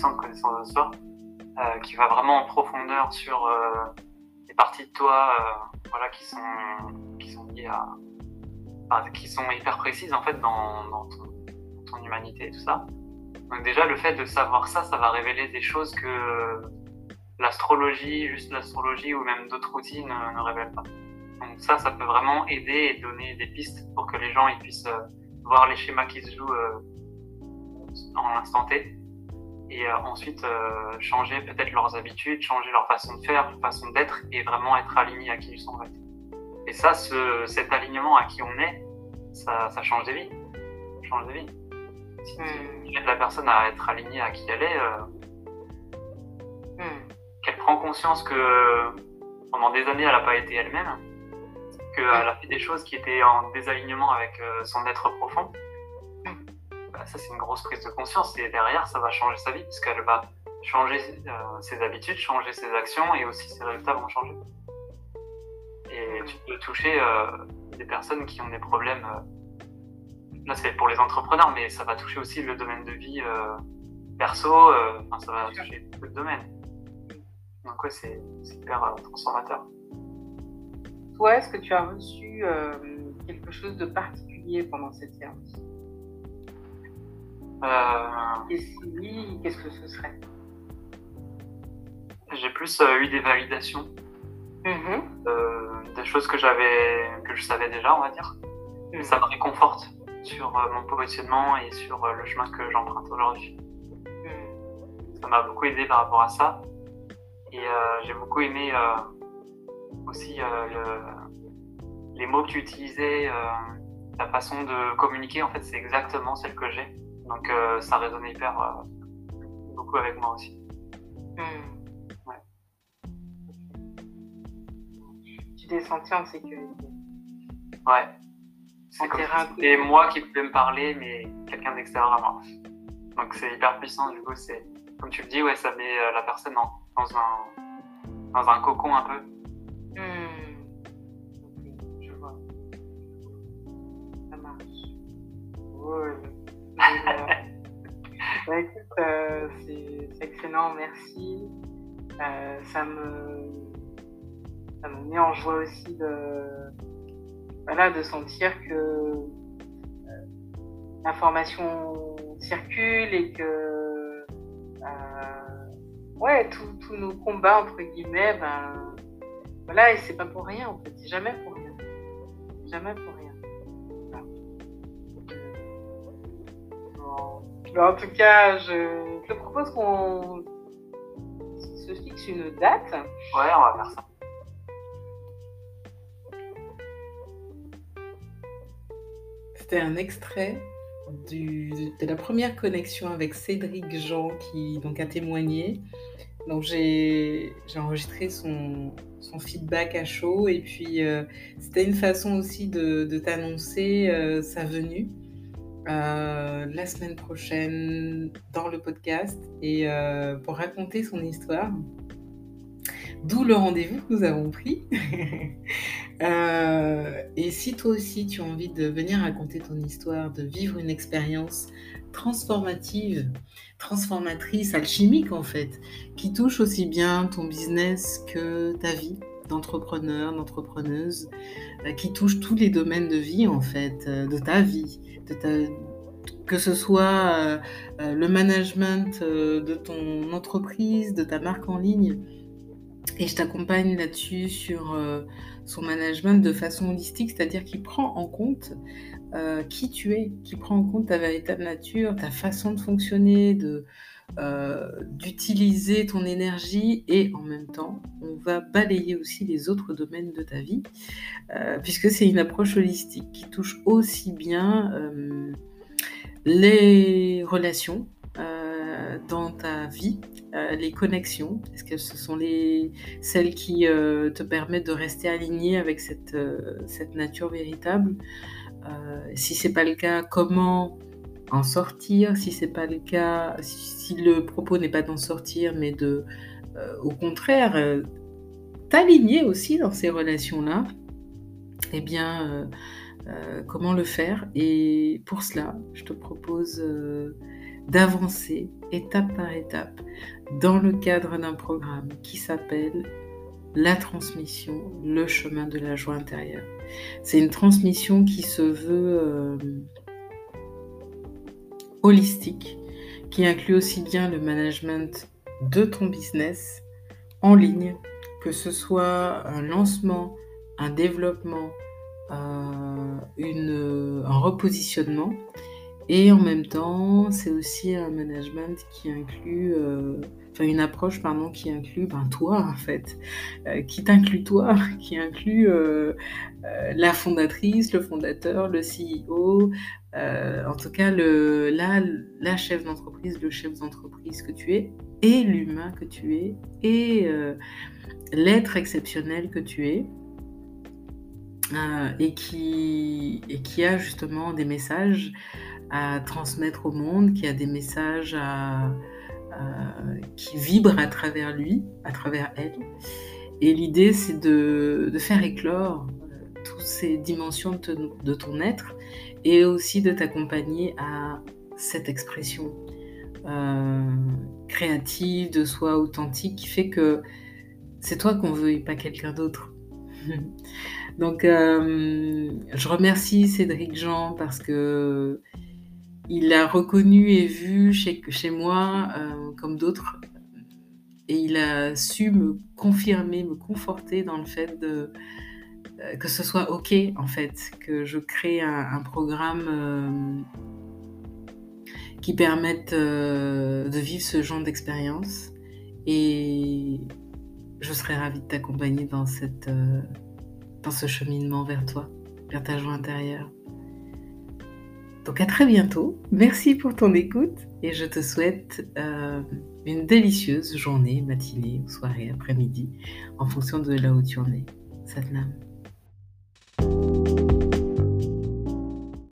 puissante connaissance de soi, qui va vraiment en profondeur sur les parties de toi voilà, qui, sont, qui sont liées à. qui sont hyper précises en fait dans, ton, humanité et tout ça. Donc déjà, le fait de savoir ça, ça va révéler des choses que l'astrologie, juste l'astrologie ou même d'autres outils ne, révèlent pas. Donc ça, ça peut vraiment aider et donner des pistes pour que les gens ils puissent euh, voir les schémas qui se jouent euh, en l'instant T et euh, ensuite changer peut-être leurs habitudes, changer leur façon de faire, leur façon d'être et vraiment être alignés à qui ils sont en fait. Et ça, ce, cet alignement à qui on est, ça, ça change des vies. Ça change des vies. Si tu aides la personne à être alignée à qui elle est, hmm. qu'elle prend conscience que pendant des années, elle n'a pas été elle-même, qu'elle a fait des choses qui étaient en désalignement avec euh, son être profond, bah, ça c'est une grosse prise de conscience et derrière ça va changer sa vie puisqu'elle va changer euh, ses habitudes, changer ses actions et aussi ses résultats vont changer. Et tu peux toucher euh, des personnes qui ont des problèmes. là c'est pour les entrepreneurs, mais ça va toucher aussi le domaine de vie perso, ça va toucher beaucoup de domaines. Donc ouais, c'est hyper transformateur toi, est-ce que tu as reçu euh, quelque chose de particulier pendant cette séance? euh... Et si oui, qu'est-ce que ce serait J'ai plus euh, eu des validations, mm-hmm. des choses que j'avais, que je savais déjà, on va dire. Mm. Ça me réconforte sur euh, mon positionnement et sur le chemin que j'emprunte aujourd'hui. Mm. Ça m'a beaucoup aidé par rapport à ça. Et j'ai beaucoup aimé aussi euh, les mots que tu utilisais, euh, ta façon de communiquer, en fait, c'est exactement celle que j'ai. Donc euh, ça résonne hyper beaucoup avec moi aussi. Hmm. Ouais. Tu t'es senti en sécurité. Ouais. C'est moi qui pouvais me parler, mais quelqu'un d'extérieur à moi. Donc c'est hyper puissant, du coup, c'est comme tu le dis, ouais, ça met la personne dans, dans, un, dans un cocon un peu. Bah, euh, c'est excellent, merci. Euh, ça, me, ça me met en joie aussi de, voilà, de sentir que euh, l'information circule et que ouais, tous nos combats, entre guillemets, ben, voilà, et c'est pas pour rien en fait, c'est jamais pour rien. Jamais pour rien. En tout cas, je te propose qu'on se fixe une date. Ouais, on va faire ça. C'était un extrait de la première connexion avec Cédric Jean qui donc a témoigné. Donc j'ai enregistré son, feedback à chaud et puis euh, c'était une façon aussi de, t'annoncer euh, sa venue. Euh, la semaine prochaine dans le podcast et euh, pour raconter son histoire. D'où le rendez-vous que nous avons pris. Euh, et si toi aussi tu as envie de venir raconter ton histoire, de vivre une expérience transformative, transformatrice, alchimique en fait, qui touche aussi bien ton business que ta vie d'entrepreneur, d'entrepreneuse, qui touche tous les domaines de vie en fait, de ta vie, que ce soit euh, euh, le management euh, de ton entreprise, de ta marque en ligne. Et je t'accompagne là-dessus sur son management de façon holistique, c'est-à-dire qui prend en compte qui tu es, qui prend en compte ta véritable nature, ta façon de fonctionner, de, d'utiliser ton énergie et en même temps, on va balayer aussi les autres domaines de ta vie, puisque c'est une approche holistique qui touche aussi bien les relations dans ta vie, les connexions, est-ce que ce sont les, celles qui te permettent de rester aligné avec cette, cette nature véritable Si c'est pas le cas, comment en sortir, si c'est pas le cas, si, le propos n'est pas d'en sortir, mais de, euh, au contraire, euh, t'aligner aussi dans ces relations-là, eh bien, euh, comment le faire? Et pour cela, je te propose d'avancer étape par étape dans le cadre d'un programme qui s'appelle la transmission, le chemin de la joie intérieure. C'est une transmission qui se veut euh, holistique, qui inclut aussi bien le management de ton business en ligne, que ce soit un lancement, un développement, euh, une, un repositionnement. Et en même temps, c'est aussi un management qui inclut euh, une approche pardon, qui inclut ben, toi en fait, euh, qui t'inclut toi, qui inclut euh, euh, la fondatrice, le fondateur, le CEO, en tout cas le, la, la chef d'entreprise, le chef d'entreprise que tu es, et l'humain que tu es, et l'être exceptionnel que tu es. et, qui, et qui a justement des messages à transmettre au monde, qui a des messages à, qui vibre à travers lui, à travers elle. Et l'idée, c'est de, faire éclore euh, toutes ces dimensions de, ton être et aussi de t'accompagner à cette expression euh, créative de soi authentique qui fait que c'est toi qu'on veut et pas quelqu'un d'autre. Donc, je remercie Cédric Jean parce que il a reconnu et vu chez, chez moi, euh, comme d'autres, et il a su me confirmer, me conforter dans le fait euh, que ce soit OK, en fait, que je crée un, programme euh, qui permette de vivre ce genre d'expérience. Et je serais ravie de t'accompagner dans, dans ce cheminement vers toi, vers ta joie intérieure. Donc à très bientôt. Merci pour ton écoute et je te souhaite euh, une délicieuse journée, matinée, soirée, après-midi, en fonction de là où tu en es. Satnam.